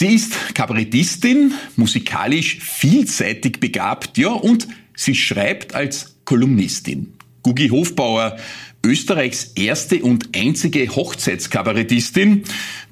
Sie ist Kabarettistin, musikalisch vielseitig begabt, ja, und sie schreibt als Kolumnistin. Gugi Hofbauer, Österreichs erste und einzige Hochzeitskabarettistin,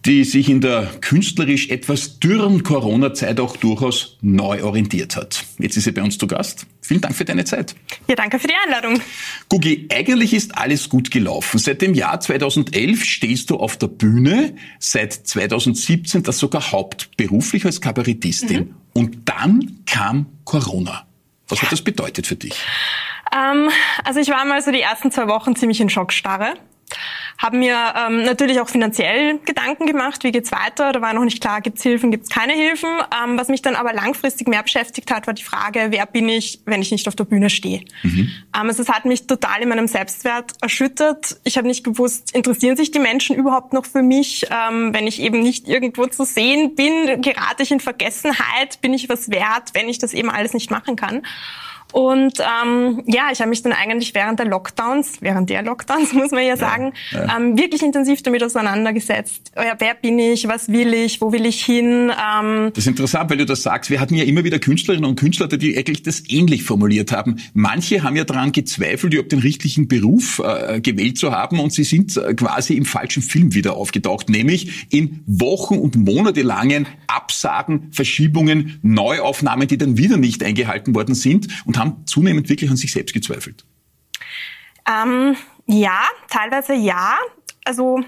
die sich in der künstlerisch etwas dürren Corona-Zeit auch durchaus neu orientiert hat. Jetzt ist sie bei uns zu Gast. Vielen Dank für deine Zeit. Ja, danke für die Einladung. Gugi, eigentlich ist alles gut gelaufen. Seit dem Jahr 2011 stehst du auf der Bühne, seit 2017 das sogar hauptberuflich als Kabarettistin. Mhm. Und dann kam Corona. Was hat das bedeutet für dich? Ähm, also ich war mal so die ersten zwei Wochen ziemlich in Schockstarre. Haben mir ähm, natürlich auch finanziell Gedanken gemacht, wie geht's weiter. Da war noch nicht klar, gibt's Hilfen, gibt's keine Hilfen. Ähm, was mich dann aber langfristig mehr beschäftigt hat, war die Frage, wer bin ich, wenn ich nicht auf der Bühne stehe. Mhm. Ähm, also es hat mich total in meinem Selbstwert erschüttert. Ich habe nicht gewusst, interessieren sich die Menschen überhaupt noch für mich, ähm, wenn ich eben nicht irgendwo zu sehen bin, gerate ich in Vergessenheit, bin ich was wert, wenn ich das eben alles nicht machen kann. Und ähm, ja, ich habe mich dann eigentlich während der Lockdowns, während der Lockdowns muss man ja sagen, ja, ja. Ähm, wirklich intensiv damit auseinandergesetzt. Ja, wer bin ich, was will ich, wo will ich hin? Ähm das ist interessant, weil du das sagst. Wir hatten ja immer wieder Künstlerinnen und Künstler, die eigentlich das ähnlich formuliert haben. Manche haben ja daran gezweifelt, überhaupt den richtigen Beruf äh, gewählt zu haben und sie sind äh, quasi im falschen Film wieder aufgetaucht, nämlich in Wochen und monatelangen Absagen, Verschiebungen, Neuaufnahmen, die dann wieder nicht eingehalten worden sind und und haben zunehmend wirklich an sich selbst gezweifelt? Ähm, ja, teilweise ja. Also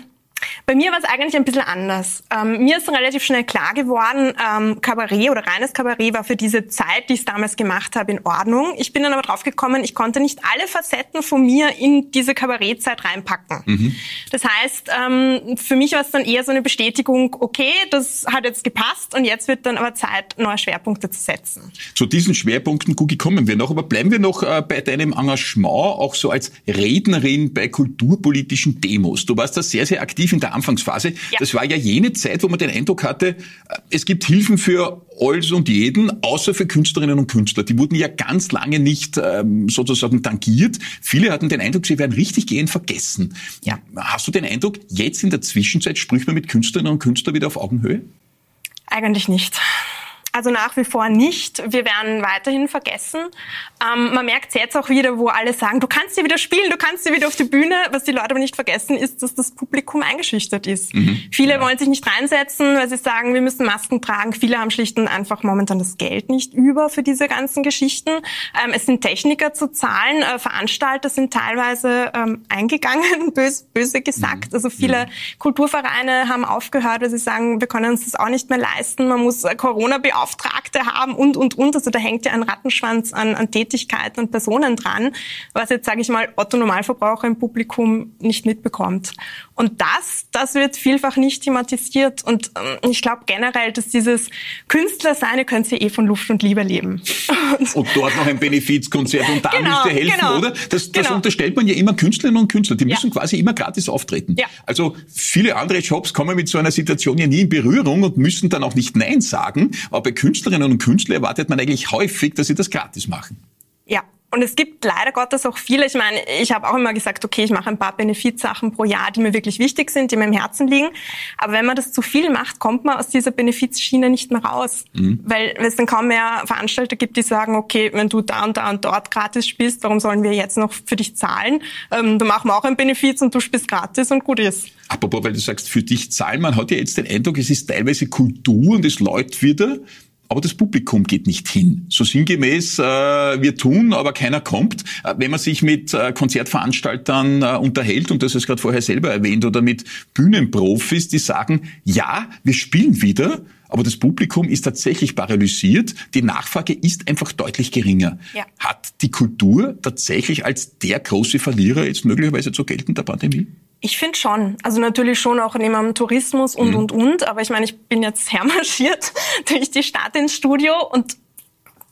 bei mir war es eigentlich ein bisschen anders. Ähm, mir ist relativ schnell klar geworden, ähm, Kabarett oder reines Kabarett war für diese Zeit, die ich damals gemacht habe, in Ordnung. Ich bin dann aber drauf gekommen, ich konnte nicht alle Facetten von mir in diese Kabarettzeit reinpacken. Mhm. Das heißt, ähm, für mich war es dann eher so eine Bestätigung, okay, das hat jetzt gepasst und jetzt wird dann aber Zeit, neue Schwerpunkte zu setzen. Zu diesen Schwerpunkten, Gugi, kommen wir noch, aber bleiben wir noch äh, bei deinem Engagement, auch so als Rednerin bei kulturpolitischen Demos. Du warst da sehr, sehr aktiv in der Anfangsphase. Ja. Das war ja jene Zeit, wo man den Eindruck hatte, äh, es gibt Hilfen für alles und jeden, außer für Künstlerinnen und Künstler. Die wurden ja ganz lange nicht ähm, sozusagen tangiert. Viele hatten den Eindruck, sie werden richtig gehend vergessen. Ja. Hast du den Eindruck, jetzt in der Zwischenzeit spricht man mit Künstlerinnen und Künstlern wieder auf Augenhöhe? Eigentlich nicht. Also nach wie vor nicht. Wir werden weiterhin vergessen. Ähm, man merkt jetzt auch wieder, wo alle sagen, du kannst dir wieder spielen, du kannst dir wieder auf die Bühne. Was die Leute aber nicht vergessen, ist, dass das Publikum eingeschüchtert ist. Mhm. Viele ja. wollen sich nicht reinsetzen, weil sie sagen, wir müssen Masken tragen. Viele haben schlicht und einfach momentan das Geld nicht über für diese ganzen Geschichten. Ähm, es sind Techniker zu zahlen. Äh, Veranstalter sind teilweise ähm, eingegangen, böse, böse gesagt. Mhm. Also viele mhm. Kulturvereine haben aufgehört, weil sie sagen, wir können uns das auch nicht mehr leisten. Man muss äh, Corona beauftragen Beauftragte haben und, und, und. Also da hängt ja ein Rattenschwanz an, an Tätigkeiten und Personen dran, was jetzt, sage ich mal, Otto Normalverbraucher im Publikum nicht mitbekommt. Und das, das wird vielfach nicht thematisiert. Und ähm, ich glaube generell, dass dieses Künstler sein, ihr könnt ja eh von Luft und Liebe leben. Und, und dort noch ein Benefizkonzert und da genau, müsst ihr helfen, genau, oder? Das, das genau. unterstellt man ja immer Künstlerinnen und Künstler. Die müssen ja. quasi immer gratis auftreten. Ja. Also viele andere Jobs kommen mit so einer Situation ja nie in Berührung und müssen dann auch nicht Nein sagen. Aber bei Künstlerinnen und Künstlern erwartet man eigentlich häufig, dass sie das gratis machen. Ja, und es gibt leider Gottes auch viele. Ich meine, ich habe auch immer gesagt, okay, ich mache ein paar Benefizsachen pro Jahr, die mir wirklich wichtig sind, die mir im Herzen liegen. Aber wenn man das zu viel macht, kommt man aus dieser Benefizschiene nicht mehr raus. Mhm. Weil es dann kaum mehr Veranstalter gibt, die sagen, okay, wenn du da und da und dort gratis spielst, warum sollen wir jetzt noch für dich zahlen? Ähm, dann machen wir auch ein Benefiz und du spielst gratis und gut ist. Apropos, weil du sagst, für dich zahlen, man hat ja jetzt den Eindruck, es ist teilweise Kultur und es läuft wieder aber das Publikum geht nicht hin. So sinngemäß, äh, wir tun, aber keiner kommt. Äh, wenn man sich mit äh, Konzertveranstaltern äh, unterhält, und das ist gerade vorher selber erwähnt, oder mit Bühnenprofis, die sagen, ja, wir spielen wieder, aber das Publikum ist tatsächlich paralysiert. Die Nachfrage ist einfach deutlich geringer. Ja. Hat die Kultur tatsächlich als der große Verlierer jetzt möglicherweise zu gelten der Pandemie? Ich finde schon. Also natürlich schon auch neben dem Tourismus und, mhm. und, und. Aber ich meine, ich bin jetzt hermarschiert durch die Stadt ins Studio und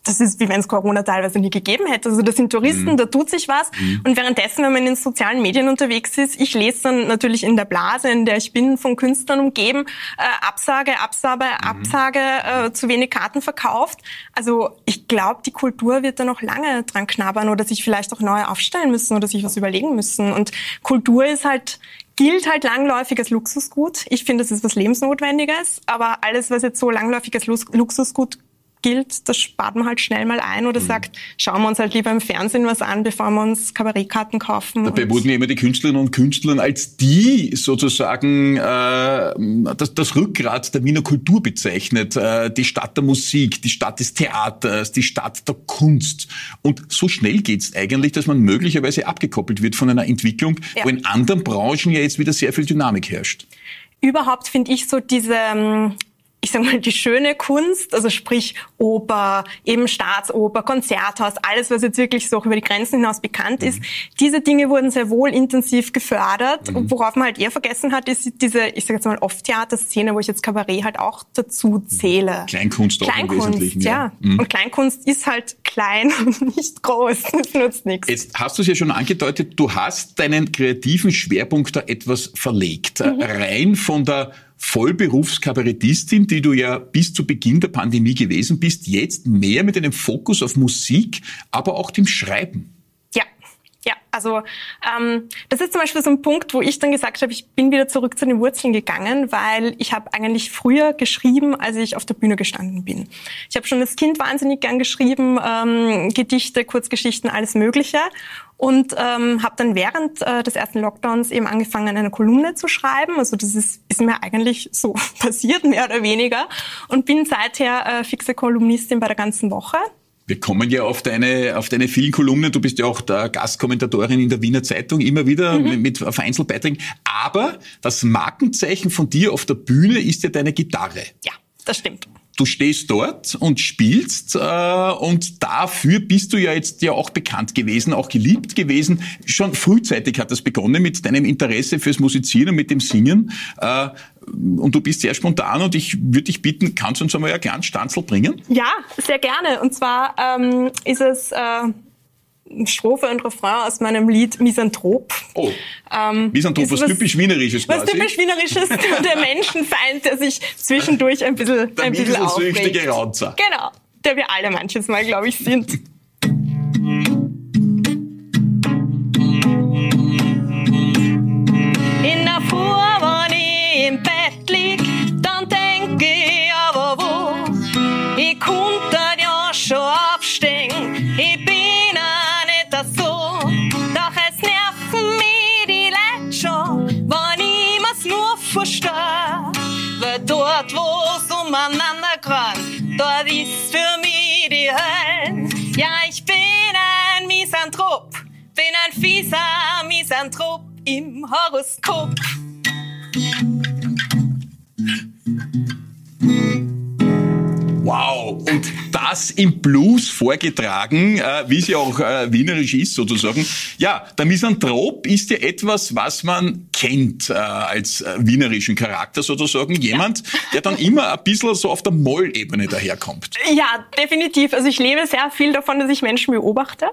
das ist wie wenn es Corona teilweise nie gegeben hätte. Also das sind Touristen, mhm. da tut sich was. Mhm. Und währenddessen, wenn man in sozialen Medien unterwegs ist, ich lese dann natürlich in der Blase, in der ich bin, von Künstlern umgeben, äh, Absage, Absage, mhm. Absage, äh, zu wenig Karten verkauft. Also ich glaube, die Kultur wird da noch lange dran knabbern oder sich vielleicht auch neu aufstellen müssen oder sich was überlegen müssen. Und Kultur ist halt gilt halt langläufig als Luxusgut. Ich finde, das ist was Lebensnotwendiges, aber alles, was jetzt so langläufig als Luxusgut gilt, das spart man halt schnell mal ein oder mhm. sagt, schauen wir uns halt lieber im Fernsehen was an, bevor wir uns Kabarettkarten kaufen. Dabei wurden ja immer die Künstlerinnen und Künstler als die sozusagen äh, das, das Rückgrat der Wiener Kultur bezeichnet, äh, die Stadt der Musik, die Stadt des Theaters, die Stadt der Kunst. Und so schnell geht's eigentlich, dass man möglicherweise abgekoppelt wird von einer Entwicklung, ja. wo in anderen Branchen ja jetzt wieder sehr viel Dynamik herrscht. Überhaupt finde ich so diese ähm, ich sag mal, die schöne Kunst, also sprich Oper, eben Staatsoper, Konzerthaus, alles, was jetzt wirklich so über die Grenzen hinaus bekannt ist, mhm. diese Dinge wurden sehr wohl intensiv gefördert. Mhm. Und worauf man halt eher vergessen hat, ist diese, ich sage jetzt mal, Off-Theater-Szene, wo ich jetzt Kabarett halt auch dazu zähle. Mhm. Kleinkunst auch Kleinkunst, im Wesentlichen. Ja. ja. Mhm. Und Kleinkunst ist halt klein und nicht groß. Das nutzt nichts. Jetzt hast du es ja schon angedeutet, du hast deinen kreativen Schwerpunkt da etwas verlegt. Mhm. Rein von der Vollberufskabarettistin, die du ja bis zu Beginn der Pandemie gewesen bist, jetzt mehr mit einem Fokus auf Musik, aber auch dem Schreiben. Also ähm, das ist zum Beispiel so ein Punkt, wo ich dann gesagt habe, ich bin wieder zurück zu den Wurzeln gegangen, weil ich habe eigentlich früher geschrieben, als ich auf der Bühne gestanden bin. Ich habe schon als Kind wahnsinnig gern geschrieben, ähm, Gedichte, Kurzgeschichten, alles Mögliche und ähm, habe dann während äh, des ersten Lockdowns eben angefangen, eine Kolumne zu schreiben. Also das ist, ist mir eigentlich so passiert, mehr oder weniger. Und bin seither äh, fixe Kolumnistin bei der ganzen Woche. Wir kommen ja auf deine, auf deine vielen Kolumnen. Du bist ja auch der Gastkommentatorin in der Wiener Zeitung, immer wieder mhm. mit Vereinzelbeiträgen. Aber das Markenzeichen von dir auf der Bühne ist ja deine Gitarre. Ja, das stimmt du stehst dort und spielst äh, und dafür bist du ja jetzt ja auch bekannt gewesen, auch geliebt gewesen. Schon frühzeitig hat das begonnen mit deinem Interesse fürs Musizieren und mit dem Singen. Äh, und du bist sehr spontan und ich würde dich bitten, kannst du uns einmal ein kleines Stanzel bringen? Ja, sehr gerne. Und zwar ähm, ist es äh, Strophe und Refrain aus meinem Lied Misanthrop. Oh, ähm, Misanthrop, was, was, typisch Wienerisches quasi. Was typisch Wienerisches, der Menschenfeind, der sich zwischendurch ein bisschen, der ein bisschen aufregt. Raunzer. Genau, der wir alle manches Mal, glaube ich, sind. In der Fuhr, fieser Misanthrop im Horoskop. Wow! Und das im Blues vorgetragen, äh, wie es ja auch äh, wienerisch ist sozusagen. Ja, der Misanthrop ist ja etwas, was man kennt äh, als äh, wienerischen Charakter sozusagen. Jemand, ja. der dann immer ein bisschen so auf der Mollebene daherkommt. Ja, definitiv. Also ich lebe sehr viel davon, dass ich Menschen beobachte.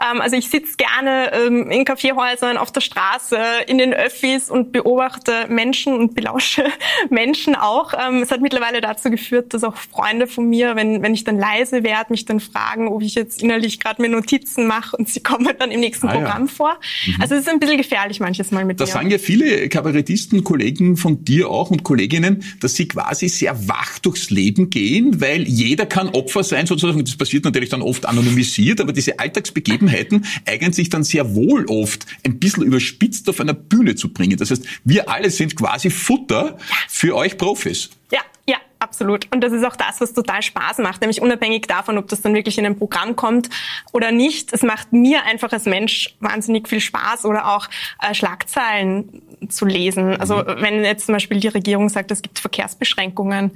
Ähm, also ich sitze gerne ähm, in Kaffeehäusern, auf der Straße, in den Öffis und beobachte Menschen und belausche Menschen auch. Ähm, es hat mittlerweile dazu geführt, dass auch Freunde von mir, wenn, wenn ich dann leise werde, mich dann fragen, ob ich jetzt innerlich gerade mir Notizen mache und sie kommen dann im nächsten ah, Programm ja. vor. Mhm. Also es ist ein bisschen gefährlich manches Mal mit das mir. Das sagen ja viele Kabarettisten, Kollegen von dir auch und Kolleginnen, dass sie quasi sehr wach durchs Leben gehen, weil jeder kann Opfer sein sozusagen. Das passiert natürlich dann oft anonymisiert, aber diese Alltags Alltagsbegebenheiten eignen sich dann sehr wohl oft ein bisschen überspitzt auf einer Bühne zu bringen. Das heißt, wir alle sind quasi Futter für euch Profis. Ja, ja, absolut. Und das ist auch das, was total Spaß macht, nämlich unabhängig davon, ob das dann wirklich in ein Programm kommt oder nicht. Es macht mir einfach als Mensch wahnsinnig viel Spaß oder auch äh, Schlagzeilen zu lesen. Also mhm. wenn jetzt zum Beispiel die Regierung sagt, es gibt Verkehrsbeschränkungen,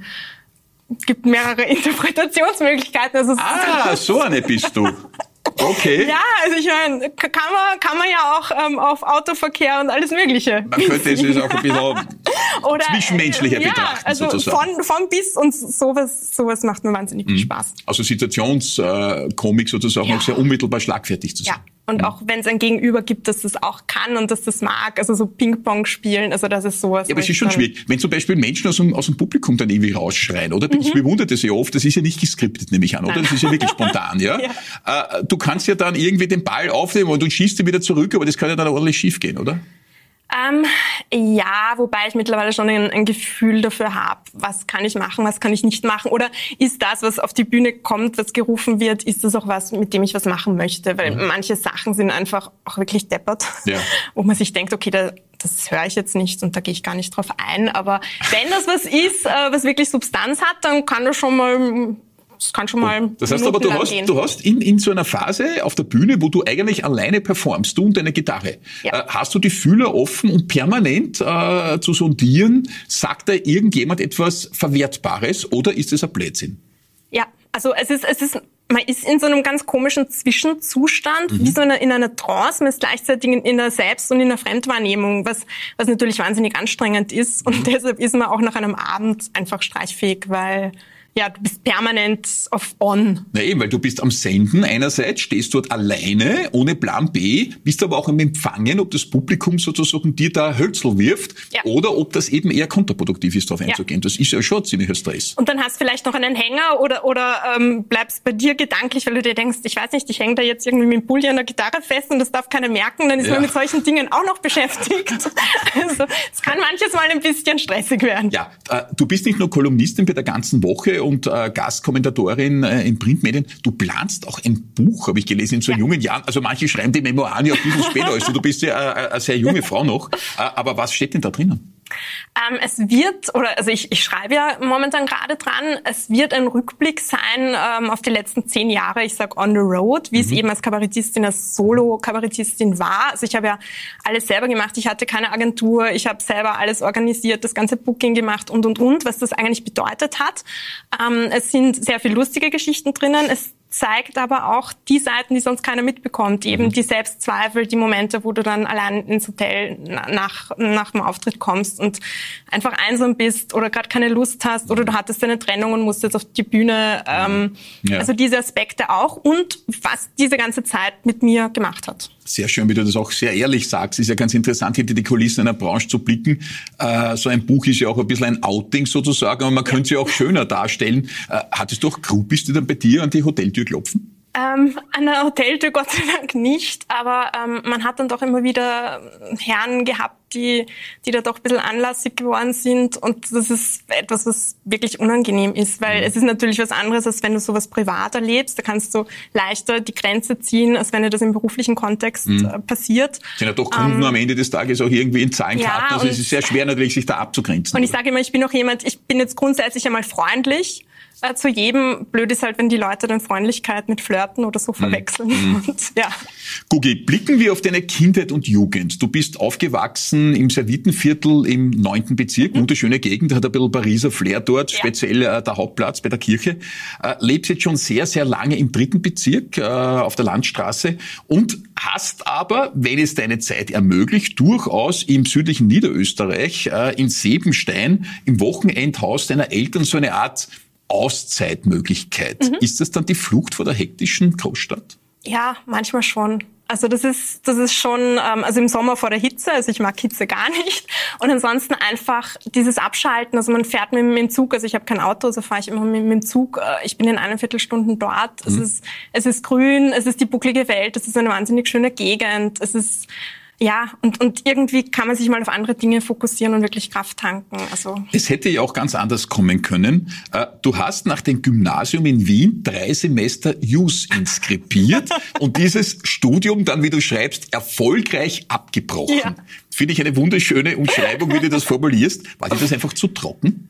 es gibt mehrere Interpretationsmöglichkeiten. Also ah, so eine bist du. Okay. Ja, also ich meine, kann man, kann man ja auch ähm, auf Autoverkehr und alles Mögliche. Man könnte es jetzt auch ein bisschen Oder, zwischenmenschlicher ja, betrachten. Also sozusagen. Von, von bis und sowas, sowas macht mir wahnsinnig viel mhm. Spaß. Also Situationskomik sozusagen ja. auch sehr unmittelbar schlagfertig zu sein. Ja. Und mhm. auch wenn es ein Gegenüber gibt, dass das auch kann und dass das mag, also so Ping-Pong spielen, also das ist sowas. Ja, aber es ist schon schwierig. Wenn zum Beispiel Menschen aus dem, aus dem Publikum dann irgendwie rausschreien, oder? Mhm. Ich bewundere das ja oft, das ist ja nicht geskriptet, nehme ich an, oder? Nein. Das ist ja wirklich spontan, ja? ja. Äh, du kannst ja dann irgendwie den Ball aufnehmen und du schießt ihn wieder zurück, aber das kann ja dann ordentlich schief gehen, oder? Ähm, ja, wobei ich mittlerweile schon ein, ein Gefühl dafür habe, was kann ich machen, was kann ich nicht machen. Oder ist das, was auf die Bühne kommt, was gerufen wird, ist das auch was, mit dem ich was machen möchte? Weil mhm. manche Sachen sind einfach auch wirklich deppert, ja. wo man sich denkt, okay, da, das höre ich jetzt nicht und da gehe ich gar nicht drauf ein. Aber wenn das was ist, äh, was wirklich Substanz hat, dann kann das schon mal das kann schon mal. Das heißt aber, du hast, gehen. du hast in, in so einer Phase auf der Bühne, wo du eigentlich alleine performst, du und deine Gitarre, ja. äh, hast du die Fühler offen und permanent äh, zu sondieren, sagt da irgendjemand etwas Verwertbares oder ist es ein Blödsinn? Ja, also es ist, es ist man ist in so einem ganz komischen Zwischenzustand, mhm. wie so eine, in einer Trance, man ist gleichzeitig in der Selbst- und in der Fremdwahrnehmung, was, was natürlich wahnsinnig anstrengend ist. Und mhm. deshalb ist man auch nach einem Abend einfach streichfähig, weil ja, du bist permanent auf On. Na eben, weil du bist am Senden einerseits, stehst dort alleine, ohne Plan B, bist aber auch am Empfangen, ob das Publikum sozusagen dir da Hölzel wirft ja. oder ob das eben eher kontraproduktiv ist, darauf ja. einzugehen. Das ist ja schon ziemlicher Stress. Und dann hast du vielleicht noch einen Hänger oder, oder ähm, bleibst bei dir gedanklich, weil du dir denkst, ich weiß nicht, ich hänge da jetzt irgendwie mit dem Pulli an der Gitarre fest und das darf keiner merken, dann ist ja. man mit solchen Dingen auch noch beschäftigt. also es kann manches Mal ein bisschen stressig werden. Ja, äh, du bist nicht nur Kolumnistin bei der ganzen Woche und äh, Gastkommentatorin äh, in Printmedien. Du planst auch ein Buch, habe ich gelesen, in so ja. jungen Jahren. Also manche schreiben die Memoiren ja ein bisschen später. Also du bist ja äh, eine sehr junge Frau noch. Äh, aber was steht denn da drinnen? Ähm, es wird, oder also ich, ich schreibe ja momentan gerade dran, es wird ein Rückblick sein ähm, auf die letzten zehn Jahre, ich sag on the road, wie mhm. es eben als Kabarettistin, als Solo-Kabarettistin war. Also ich habe ja alles selber gemacht, ich hatte keine Agentur, ich habe selber alles organisiert, das ganze Booking gemacht und und und, was das eigentlich bedeutet hat. Ähm, es sind sehr viele lustige Geschichten drinnen. Es zeigt aber auch die Seiten, die sonst keiner mitbekommt. Eben mhm. die Selbstzweifel, die Momente, wo du dann allein ins Hotel nach, nach dem Auftritt kommst und einfach einsam bist oder gerade keine Lust hast oder du hattest eine Trennung und musst jetzt auf die Bühne. Ähm, ja. Also diese Aspekte auch und was diese ganze Zeit mit mir gemacht hat. Sehr schön, wie du das auch sehr ehrlich sagst. Ist ja ganz interessant, hinter die Kulissen einer Branche zu blicken. Äh, so ein Buch ist ja auch ein bisschen ein Outing sozusagen, aber man könnte sie auch schöner darstellen. Äh, hattest du auch Groupies, die dann bei dir an die Hoteltür klopfen? Ähm, an der Hoteltür Gott sei Dank nicht, aber ähm, man hat dann doch immer wieder Herren gehabt, die, die da doch ein bisschen anlassig geworden sind und das ist etwas, was wirklich unangenehm ist, weil mhm. es ist natürlich was anderes, als wenn du sowas privat erlebst, da kannst du leichter die Grenze ziehen, als wenn dir das im beruflichen Kontext mhm. äh, passiert. Sind ja doch Kunden ähm, am Ende des Tages auch irgendwie in Zahlenkarten, ja, also es ist sehr schwer natürlich, sich da abzugrenzen. Und ich sage immer, ich bin auch jemand, ich bin jetzt grundsätzlich einmal freundlich, äh, zu jedem. Blöd ist halt, wenn die Leute dann Freundlichkeit mit Flirten oder so mhm. verwechseln. Mhm. Und, ja. Gugi, blicken wir auf deine Kindheit und Jugend. Du bist aufgewachsen im Servitenviertel im neunten Bezirk, mhm. wunderschöne Gegend, hat ein bisschen Pariser Flair dort, ja. speziell äh, der Hauptplatz bei der Kirche. Äh, lebst jetzt schon sehr, sehr lange im dritten Bezirk äh, auf der Landstraße und hast aber, wenn es deine Zeit ermöglicht, durchaus im südlichen Niederösterreich, äh, in Sebenstein, im Wochenendhaus deiner Eltern so eine Art Auszeitmöglichkeit. Mhm. Ist das dann die Flucht vor der hektischen Großstadt? Ja, manchmal schon. Also das ist, das ist schon, ähm, also im Sommer vor der Hitze, also ich mag Hitze gar nicht. Und ansonsten einfach dieses Abschalten, also man fährt mit, mit dem Zug, also ich habe kein Auto, also fahre ich immer mit, mit dem Zug. Äh, ich bin in einer Viertelstunde dort. Mhm. Es, ist, es ist grün, es ist die bucklige Welt, es ist eine wahnsinnig schöne Gegend, es ist ja, und, und irgendwie kann man sich mal auf andere Dinge fokussieren und wirklich Kraft tanken. Also es hätte ja auch ganz anders kommen können. Äh, du hast nach dem Gymnasium in Wien drei Semester JUS inskribiert und dieses Studium dann, wie du schreibst, erfolgreich abgebrochen. Ja. Finde ich eine wunderschöne Umschreibung, wie du das formulierst. War dir das einfach zu trocken?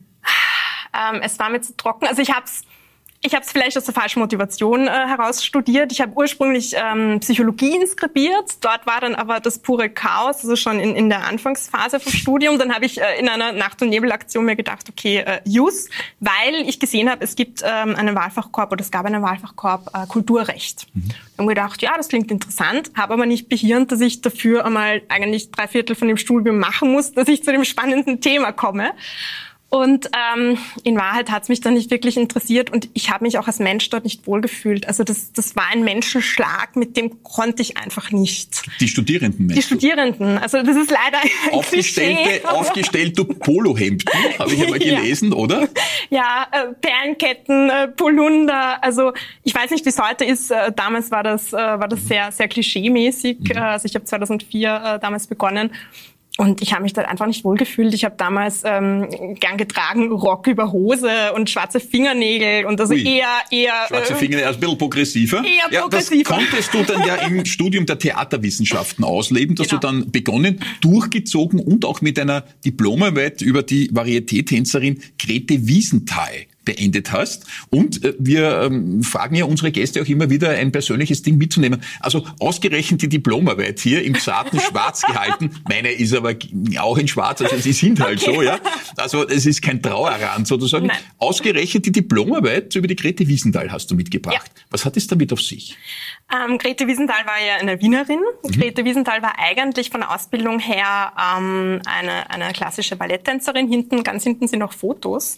Ähm, es war mir zu trocken. Also ich habe es ich habe es vielleicht aus der falschen Motivation äh, heraus studiert. Ich habe ursprünglich ähm, Psychologie inskribiert. Dort war dann aber das pure Chaos, also schon in, in der Anfangsphase vom Studium. Dann habe ich äh, in einer Nacht- und Nebelaktion mir gedacht, okay, äh, Jus, weil ich gesehen habe, es gibt ähm, einen Wahlfachkorb oder es gab einen Wahlfachkorb äh, Kulturrecht. Mhm. Habe gedacht, ja, das klingt interessant, habe aber nicht behirnt, dass ich dafür einmal eigentlich drei Viertel von dem Studium machen muss, dass ich zu dem spannenden Thema komme. Und ähm, in Wahrheit hat es mich dann nicht wirklich interessiert und ich habe mich auch als Mensch dort nicht wohlgefühlt. Also das, das war ein Menschenschlag, mit dem konnte ich einfach nicht. Die Studierenden, Die Studierenden. Also das ist leider ein aufgestellte, Klischee. aufgestellte Polohemden, habe ich einmal gelesen, ja. oder? Ja, äh, Perlenketten, äh, Polunder. Also ich weiß nicht, wie es heute ist. Äh, damals war das, äh, war das sehr, sehr klischeemäßig. Mhm. Äh, also ich habe 2004 äh, damals begonnen. Und ich habe mich dort einfach nicht wohlgefühlt. Ich habe damals ähm, gern getragen Rock über Hose und schwarze Fingernägel und also Ui. eher eher schwarze äh, Fingernägel, also ein bisschen progressiver. Eher ja, progressiver. Das konntest du dann ja im Studium der Theaterwissenschaften ausleben, dass genau. du dann begonnen, durchgezogen und auch mit einer Diplomarbeit über die Varieté-Tänzerin Grete Wiesenthal beendet hast. Und äh, wir ähm, fragen ja unsere Gäste auch immer wieder, ein persönliches Ding mitzunehmen. Also ausgerechnet die Diplomarbeit hier im zarten Schwarz gehalten. Meine ist aber auch in Schwarz, also sie sind halt okay. so, ja. Also es ist kein Trauerrand sozusagen. Nein. Ausgerechnet die Diplomarbeit über die Grete Wiesenthal hast du mitgebracht. Ja. Was hat es damit auf sich? Ähm, Grete Wiesenthal war ja eine Wienerin. Mhm. Grete Wiesenthal war eigentlich von der Ausbildung her ähm, eine, eine klassische Balletttänzerin. Hinten, ganz hinten sind auch Fotos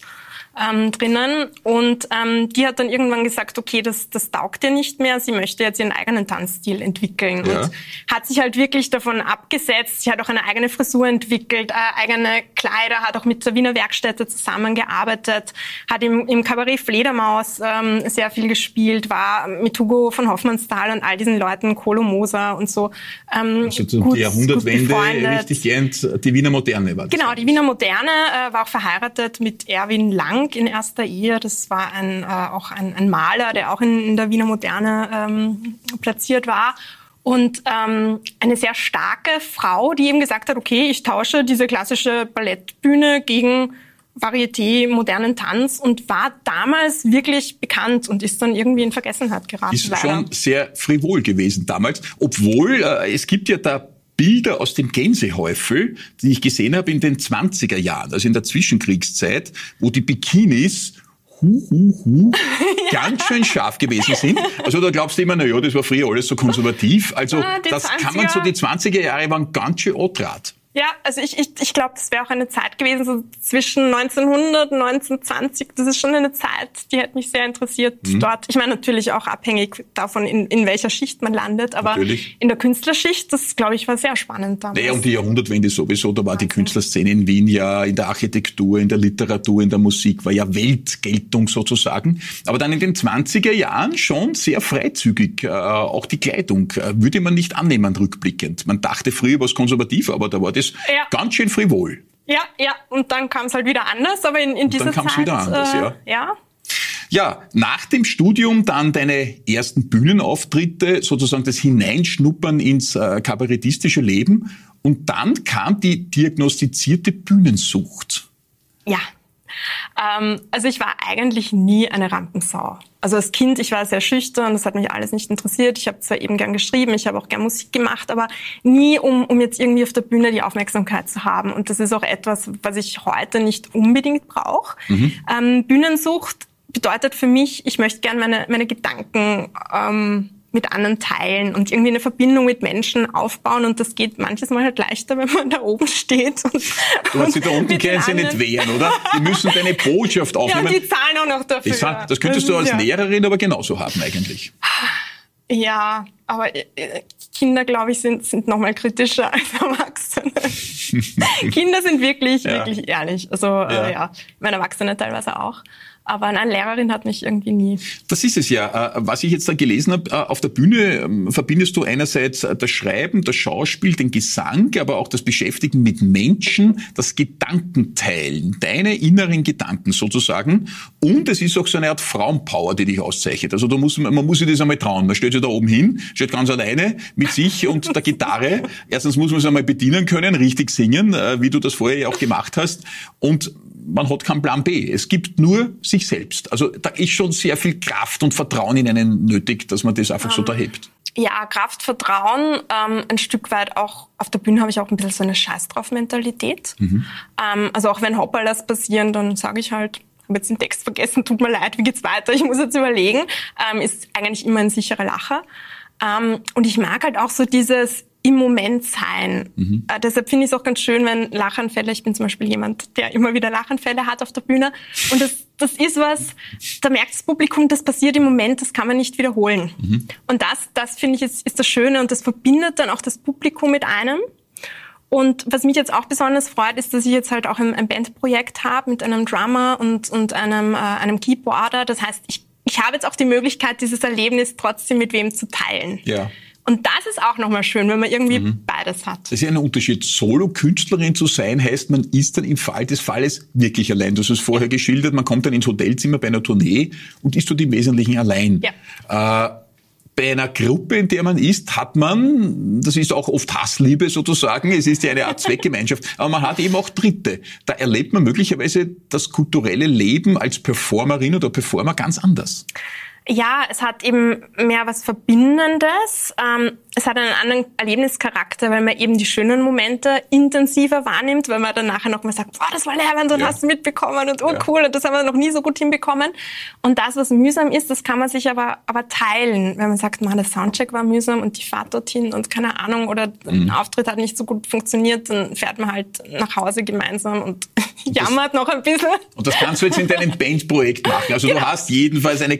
ähm, drinnen. Und ähm, die hat dann irgendwann gesagt, okay, das, das taugt ihr nicht mehr. Sie möchte jetzt ihren eigenen Tanzstil entwickeln. Ja. Und hat sich halt wirklich davon abgesetzt. Sie hat auch eine eigene Frisur entwickelt, äh, eigene Kleider, hat auch mit der Wiener Werkstätte zusammengearbeitet, hat im, im Kabarett Fledermaus ähm, sehr viel gespielt, war mit Hugo von Hoffmannsthal und all diesen Leuten, Kolo Moser und so. Ähm, also gut, die Jahrhundertwende richtig gern, die Wiener Moderne war das. Genau, die Wiener Moderne äh, war auch verheiratet mit Erwin Lang, Frank in erster Ehe. Das war ein, äh, auch ein, ein, Maler, der auch in, in der Wiener Moderne ähm, platziert war. Und ähm, eine sehr starke Frau, die eben gesagt hat, okay, ich tausche diese klassische Ballettbühne gegen Varieté, modernen Tanz und war damals wirklich bekannt und ist dann irgendwie in Vergessenheit geraten. Ist leider. schon sehr frivol gewesen damals, obwohl äh, es gibt ja da Bilder aus dem Gänsehäufel, die ich gesehen habe in den 20er Jahren, also in der Zwischenkriegszeit, wo die Bikinis hu, hu, hu, ganz schön scharf gewesen sind. Also da glaubst du immer, na ja, das war früher alles so konservativ. Also ah, das 20er. kann man so, die 20er Jahre waren ganz schön otrat. Ja, also ich, ich, ich glaube, das wäre auch eine Zeit gewesen, so zwischen 1900 und 1920. Das ist schon eine Zeit, die hat mich sehr interessiert mhm. dort. Ich meine, natürlich auch abhängig davon, in, in welcher Schicht man landet, aber natürlich. in der Künstlerschicht, das glaube ich, war sehr spannend damals. Naja, und die Jahrhundertwende sowieso, da war okay. die Künstlerszene in Wien ja in der Architektur, in der Literatur, in der Musik, war ja Weltgeltung sozusagen. Aber dann in den 20er Jahren schon sehr freizügig, äh, auch die Kleidung, äh, würde man nicht annehmen rückblickend. Man dachte früher was konservativ, aber da war das ist ja. ganz schön frivol. Ja, ja, und dann kam es halt wieder anders, aber in, in dieser dann kam's wieder anders, äh, ja. ja. Ja, nach dem Studium dann deine ersten Bühnenauftritte, sozusagen das Hineinschnuppern ins äh, kabarettistische Leben und dann kam die diagnostizierte Bühnensucht. Ja, ähm, also ich war eigentlich nie eine Rampensau. Also als Kind, ich war sehr schüchtern, das hat mich alles nicht interessiert. Ich habe zwar eben gern geschrieben, ich habe auch gern Musik gemacht, aber nie, um, um jetzt irgendwie auf der Bühne die Aufmerksamkeit zu haben. Und das ist auch etwas, was ich heute nicht unbedingt brauche. Mhm. Ähm, Bühnensucht bedeutet für mich, ich möchte gern meine, meine Gedanken ähm, mit anderen teilen und irgendwie eine Verbindung mit Menschen aufbauen. Und das geht manches Mal halt leichter, wenn man da oben steht. Und, du hast sie da unten können sie nicht wehren, oder? Die müssen deine Botschaft aufnehmen. Ja, die zahlen auch noch dafür. Das, das könntest du als ja. Lehrerin aber genauso haben eigentlich. Ja, aber äh, Kinder, glaube ich, sind, sind noch mal kritischer als Erwachsene. Kinder sind wirklich, ja. wirklich ehrlich. Also ja. Äh, ja, meine Erwachsene teilweise auch. Aber eine Lehrerin hat mich irgendwie nie. Das ist es ja. Äh, was ich jetzt da gelesen habe, äh, auf der Bühne ähm, verbindest du einerseits äh, das Schreiben, das Schauspiel, den Gesang, aber auch das Beschäftigen mit Menschen, das Gedankenteilen, deine inneren Gedanken sozusagen. Und es ist auch so eine Art Frauenpower, die dich auszeichnet. Also da muss, man muss sich das einmal trauen. Man stellt sich da oben hin, steht ganz alleine mit sich und der Gitarre. Erstens muss man es einmal bedienen können, richtig singen, wie du das vorher ja auch gemacht hast. Und man hat keinen Plan B. Es gibt nur sich selbst. Also da ist schon sehr viel Kraft und Vertrauen in einen nötig, dass man das einfach um, so da hebt. Ja, Kraft, Vertrauen, ähm, ein Stück weit auch, auf der Bühne habe ich auch ein bisschen so eine Scheiß drauf Mentalität. Mhm. Ähm, also auch wenn Hoppalas passieren, dann sage ich halt, habe jetzt den Text vergessen, tut mir leid, wie geht's weiter, ich muss jetzt überlegen, ähm, ist eigentlich immer ein sicherer Lacher. Ähm, und ich mag halt auch so dieses, im Moment sein. Mhm. Äh, deshalb finde ich es auch ganz schön, wenn Lachanfälle, ich bin zum Beispiel jemand, der immer wieder Lachanfälle hat auf der Bühne. Und das, das ist was, da merkt das Publikum, das passiert im Moment, das kann man nicht wiederholen. Mhm. Und das, das finde ich ist, ist das Schöne und das verbindet dann auch das Publikum mit einem. Und was mich jetzt auch besonders freut, ist, dass ich jetzt halt auch ein, ein Bandprojekt habe mit einem Drummer und, und einem, äh, einem Keyboarder. Das heißt, ich, ich habe jetzt auch die Möglichkeit, dieses Erlebnis trotzdem mit wem zu teilen. Ja. Und das ist auch nochmal schön, wenn man irgendwie mhm. beides hat. Das ist ja ein Unterschied. Solo-Künstlerin zu sein heißt, man ist dann im Fall des Falles wirklich allein. Du hast es vorher geschildert, man kommt dann ins Hotelzimmer bei einer Tournee und ist dort im Wesentlichen allein. Ja. Äh, bei einer Gruppe, in der man ist, hat man, das ist auch oft Hassliebe sozusagen, es ist ja eine Art Zweckgemeinschaft, aber man hat eben auch Dritte. Da erlebt man möglicherweise das kulturelle Leben als Performerin oder Performer ganz anders. Ja, es hat eben mehr was Verbindendes. Ähm, es hat einen anderen Erlebnischarakter, weil man eben die schönen Momente intensiver wahrnimmt, weil man dann nachher nochmal sagt, boah, das war leibend und ja. hast du mitbekommen und oh ja. cool und das haben wir noch nie so gut hinbekommen. Und das, was mühsam ist, das kann man sich aber, aber teilen. Wenn man sagt, man, der Soundcheck war mühsam und die Fahrt dorthin und keine Ahnung oder mhm. ein Auftritt hat nicht so gut funktioniert, dann fährt man halt nach Hause gemeinsam und jammert noch ein bisschen. Und das kannst du jetzt in deinem Bandprojekt machen. Also genau. du hast jedenfalls eine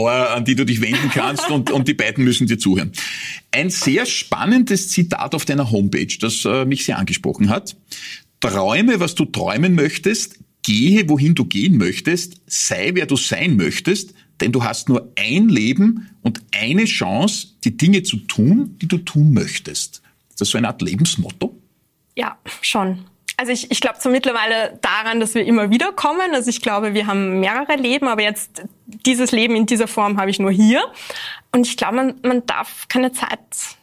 Klagemauer, an die du dich wenden kannst und, und die beiden müssen dir zuhören. Ein sehr spannendes Zitat auf deiner Homepage, das äh, mich sehr angesprochen hat. Träume, was du träumen möchtest, gehe, wohin du gehen möchtest, sei, wer du sein möchtest, denn du hast nur ein Leben und eine Chance, die Dinge zu tun, die du tun möchtest. Ist das so eine Art Lebensmotto? Ja, schon. Also ich, ich glaube so mittlerweile daran, dass wir immer wieder kommen. Also ich glaube, wir haben mehrere Leben, aber jetzt dieses Leben in dieser Form habe ich nur hier. Und ich glaube, man, man darf keine Zeit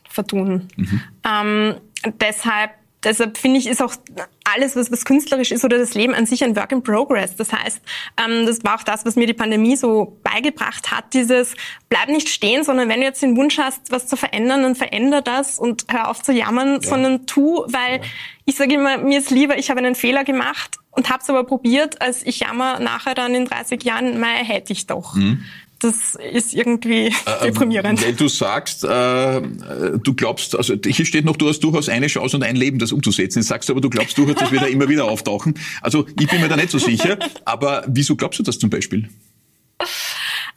vertun. Mhm. Ähm, deshalb deshalb finde ich, ist auch alles, was, was künstlerisch ist oder das Leben an sich ein Work in Progress. Das heißt, ähm, das war auch das, was mir die Pandemie so beigebracht hat, dieses bleib nicht stehen, sondern wenn du jetzt den Wunsch hast, was zu verändern, dann veränder das und hör auf zu jammern, ja. sondern tu, weil ja. ich sage immer, mir ist lieber, ich habe einen Fehler gemacht und habe es aber probiert, als ich jammer nachher dann in 30 Jahren, mei, hätte ich doch. Mhm das ist irgendwie äh, deprimierend. Weil du sagst, äh, du glaubst, also hier steht noch, du hast durchaus eine Chance und ein Leben, das umzusetzen. Jetzt sagst du aber, du glaubst durchaus, das wird da immer wieder auftauchen. Also ich bin mir da nicht so sicher. Aber wieso glaubst du das zum Beispiel?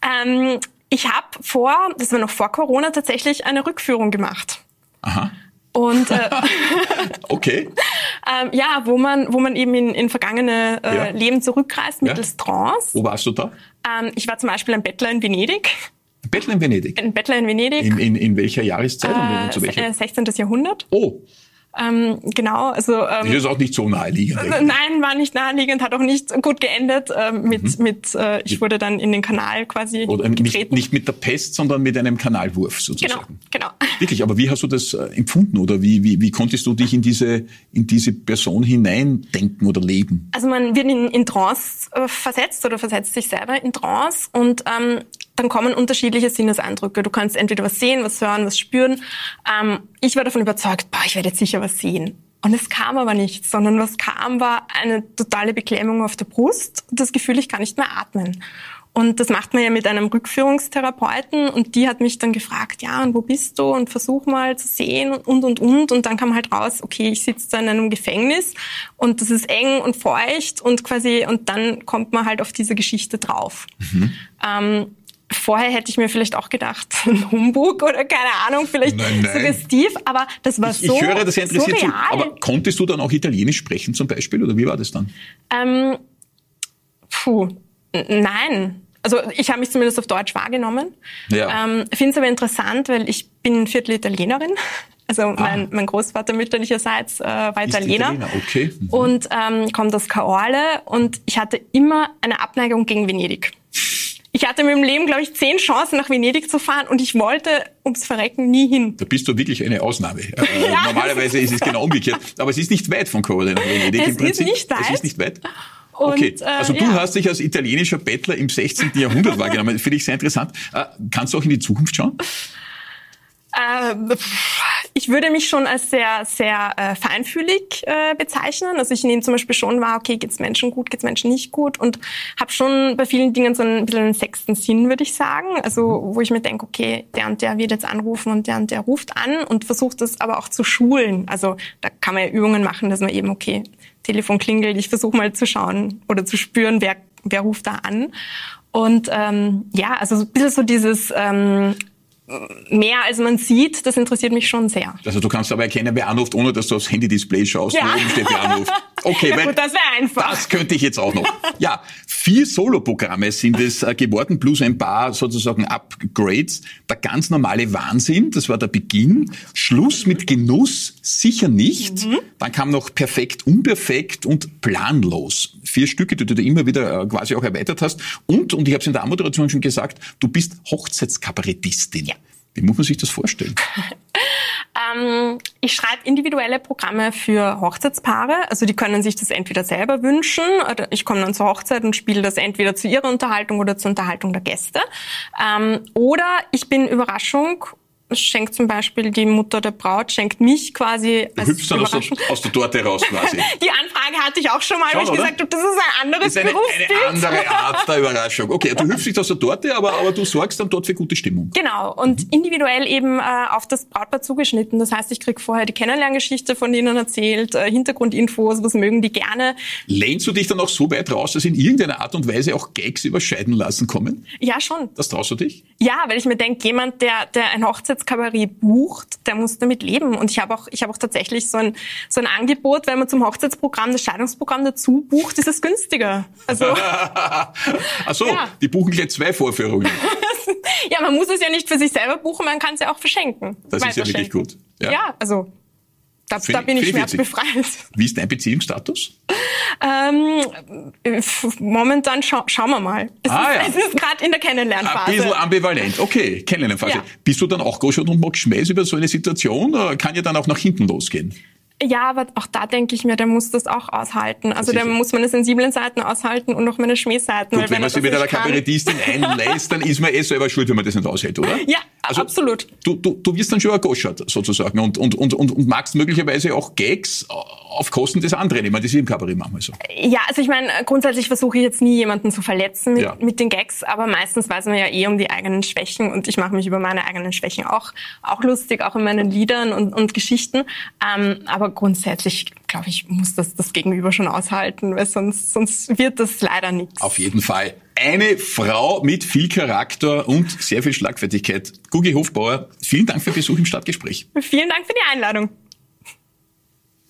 Ähm, ich habe vor, das war noch vor Corona, tatsächlich eine Rückführung gemacht. Aha. Und äh, okay. ähm, ja, wo man, wo man eben in, in vergangene äh, ja. Leben zurückreist mittels ja. Trance. Wo warst du da? Ähm, ich war zum Beispiel ein Bettler in Venedig. Bettler in Venedig? Ein Bettler in Venedig. In, in, in welcher Jahreszeit äh, und zu welcher? 16. Äh, Jahrhundert. Oh. Ähm, genau, also ähm, das ist auch nicht so naheliegend. Äh, nein, war nicht naheliegend, hat auch nicht gut geendet. Äh, mit, mhm. mit, äh, ich wurde dann in den Kanal quasi Oder getreten. Nicht, nicht mit der Pest, sondern mit einem Kanalwurf sozusagen. Genau, genau. Wirklich, aber wie hast du das äh, empfunden oder wie, wie, wie konntest du dich in diese in diese Person hineindenken oder leben? Also man wird in, in Trance äh, versetzt oder versetzt sich selber in Trance und ähm, dann kommen unterschiedliche Sinneseindrücke. Du kannst entweder was sehen, was hören, was spüren. Ähm, ich war davon überzeugt, boah, ich werde jetzt sicher was sehen. Und es kam aber nichts, sondern was kam, war eine totale Beklemmung auf der Brust das Gefühl, ich kann nicht mehr atmen. Und das macht man ja mit einem Rückführungstherapeuten und die hat mich dann gefragt, ja, und wo bist du? Und versuch mal zu sehen und, und, und. Und dann kam halt raus, okay, ich sitze da in einem Gefängnis und das ist eng und feucht und quasi, und dann kommt man halt auf diese Geschichte drauf. Mhm. Ähm, Vorher hätte ich mir vielleicht auch gedacht, ein Humbug oder keine Ahnung, vielleicht nein, nein. suggestiv, aber das war ich, so Ich höre, das interessiert so zu. Aber konntest du dann auch Italienisch sprechen zum Beispiel oder wie war das dann? Ähm, puh, nein. Also ich habe mich zumindest auf Deutsch wahrgenommen. Ja. Ähm, Finde es aber interessant, weil ich bin Viertel Italienerin. Also ah. mein, mein Großvater mütterlicherseits äh, war Italiener, Italiener. Okay. Mhm. und ähm, kommt aus Caorle und ich hatte immer eine Abneigung gegen Venedig. Ich hatte in meinem Leben, glaube ich, zehn Chancen, nach Venedig zu fahren und ich wollte ums Verrecken nie hin. Da bist du wirklich eine Ausnahme. Äh, ja, normalerweise ist es genau umgekehrt. Aber es ist nicht weit von Caorle nach Venedig. Es Im Prinzip. ist nicht weit. Es ist nicht weit. okay, äh, also du ja. hast dich als italienischer Bettler im 16. Jahrhundert wahrgenommen. Finde ich sehr interessant. Äh, kannst du auch in die Zukunft schauen? Äh, ich würde mich schon als sehr, sehr äh, feinfühlig äh, bezeichnen. Also ich nehme zum Beispiel schon wahr, okay, geht's Menschen gut, geht's Menschen nicht gut und habe schon bei vielen Dingen so ein bisschen einen sechsten Sinn, würde ich sagen. Also wo ich mir denke, okay, der und der wird jetzt anrufen und der und der ruft an und versucht das aber auch zu schulen. Also da kann man ja Übungen machen, dass man eben, okay, Telefon klingelt, ich versuche mal zu schauen oder zu spüren, wer, wer ruft da an. Und ähm, ja, also so ein bisschen so dieses ähm, mehr als man sieht, das interessiert mich schon sehr. Also du kannst aber erkennen, wer anruft, ohne dass du aufs Handy-Display schaust, Ja. wo oben steht, wer anruft. Okay, weil gut, das wäre einfach. das könnte ich jetzt auch noch. Ja, vier Soloprogramme sind es äh, geworden, plus ein paar sozusagen Upgrades. Der ganz normale Wahnsinn, das war der Beginn. Schluss mit Genuss, sicher nicht. Mhm. Dann kam noch perfekt, unperfekt und planlos. Vier Stücke, die du da immer wieder äh, quasi auch erweitert hast. Und, und ich habe es in der Anmoderation schon gesagt, du bist Hochzeitskabarettistin. Ja. Wie muss man sich das vorstellen? Ähm, ich schreibe individuelle Programme für Hochzeitspaare. Also die können sich das entweder selber wünschen oder ich komme dann zur Hochzeit und spiele das entweder zu ihrer Unterhaltung oder zur Unterhaltung der Gäste. Ähm, oder ich bin Überraschung. Schenkt zum Beispiel die Mutter der Braut, schenkt mich quasi Du hüpfst dann aus der, aus der Torte raus quasi. Die Anfrage hatte ich auch schon mal, wo ich gesagt habe, das ist ein anderes Das ist eine, Berufsbild. eine andere Art der Überraschung. Okay, du hüpfst nicht aus der Torte, aber, aber du sorgst dann dort für gute Stimmung. Genau, und individuell eben äh, auf das Brautpaar zugeschnitten. Das heißt, ich krieg vorher die Kennenlerngeschichte von denen erzählt, äh, Hintergrundinfos, was mögen die gerne. Lehnst du dich dann auch so weit raus, dass in irgendeiner Art und Weise auch Gags überscheiden lassen kommen? Ja, schon. Das traust du dich? Ja, weil ich mir denke, jemand, der, der ein Hochzeitskabarett bucht, der muss damit leben. Und ich habe auch, ich habe auch tatsächlich so ein, so ein Angebot, wenn man zum Hochzeitsprogramm das Scheidungsprogramm dazu bucht, ist es günstiger. Also, Ach so, Ja. die buchen gleich zwei Vorführungen. ja, man muss es ja nicht für sich selber buchen, man kann es ja auch verschenken. Das ist ja wirklich gut. Ja, also, da, da bin ich schmerzbefreit. Wie ist dein Beziehungsstatus? Ähm, momentan scha schauen wir mal. Es Ah, ist, ja. ist gerade in der Ein Kennenlernphase. bisschen ambivalent. Okay, Kennenlernphase. Ja. Bist du dann auch Goschert und magst Schmähs über so eine Situation? Oder kann ja dann auch nach hinten losgehen? Ja, aber auch da denke ich mir, der muss das auch aushalten. Also der Sicher. muss meine sensiblen Seiten aushalten und auch meine Schmähseiten. Gut, wenn man sich mit einer Kabarettistin einlässt, dann ist man eh selber schuld, wenn man das nicht aushält, oder? Ja, absolut. Du, du, du wirst dann schon ein Goschert sozusagen und, und, und, und, und magst möglicherweise auch Gags auf Kosten des anderen. Ich meine, das ist im Kabarett manchmal so. Ja, also ich meine, grundsätzlich versuche ich jetzt nie jemanden zu verletzen mit, Ja. mit den Gags, aber meistens weiß man ja eh um die eigenen Schwächen und ich mache mich über meine eigenen Schwächen auch, auch lustig, auch in meinen Liedern und, und Geschichten. Ähm, aber grundsätzlich, glaube ich, muss das das Gegenüber schon aushalten, weil sonst, sonst wird das leider nichts. Auf jeden Fall. Eine Frau mit viel Charakter und sehr viel Schlagfertigkeit. Gugi Hofbauer, vielen Dank für den Besuch im Stadtgespräch. Vielen Dank für die Einladung.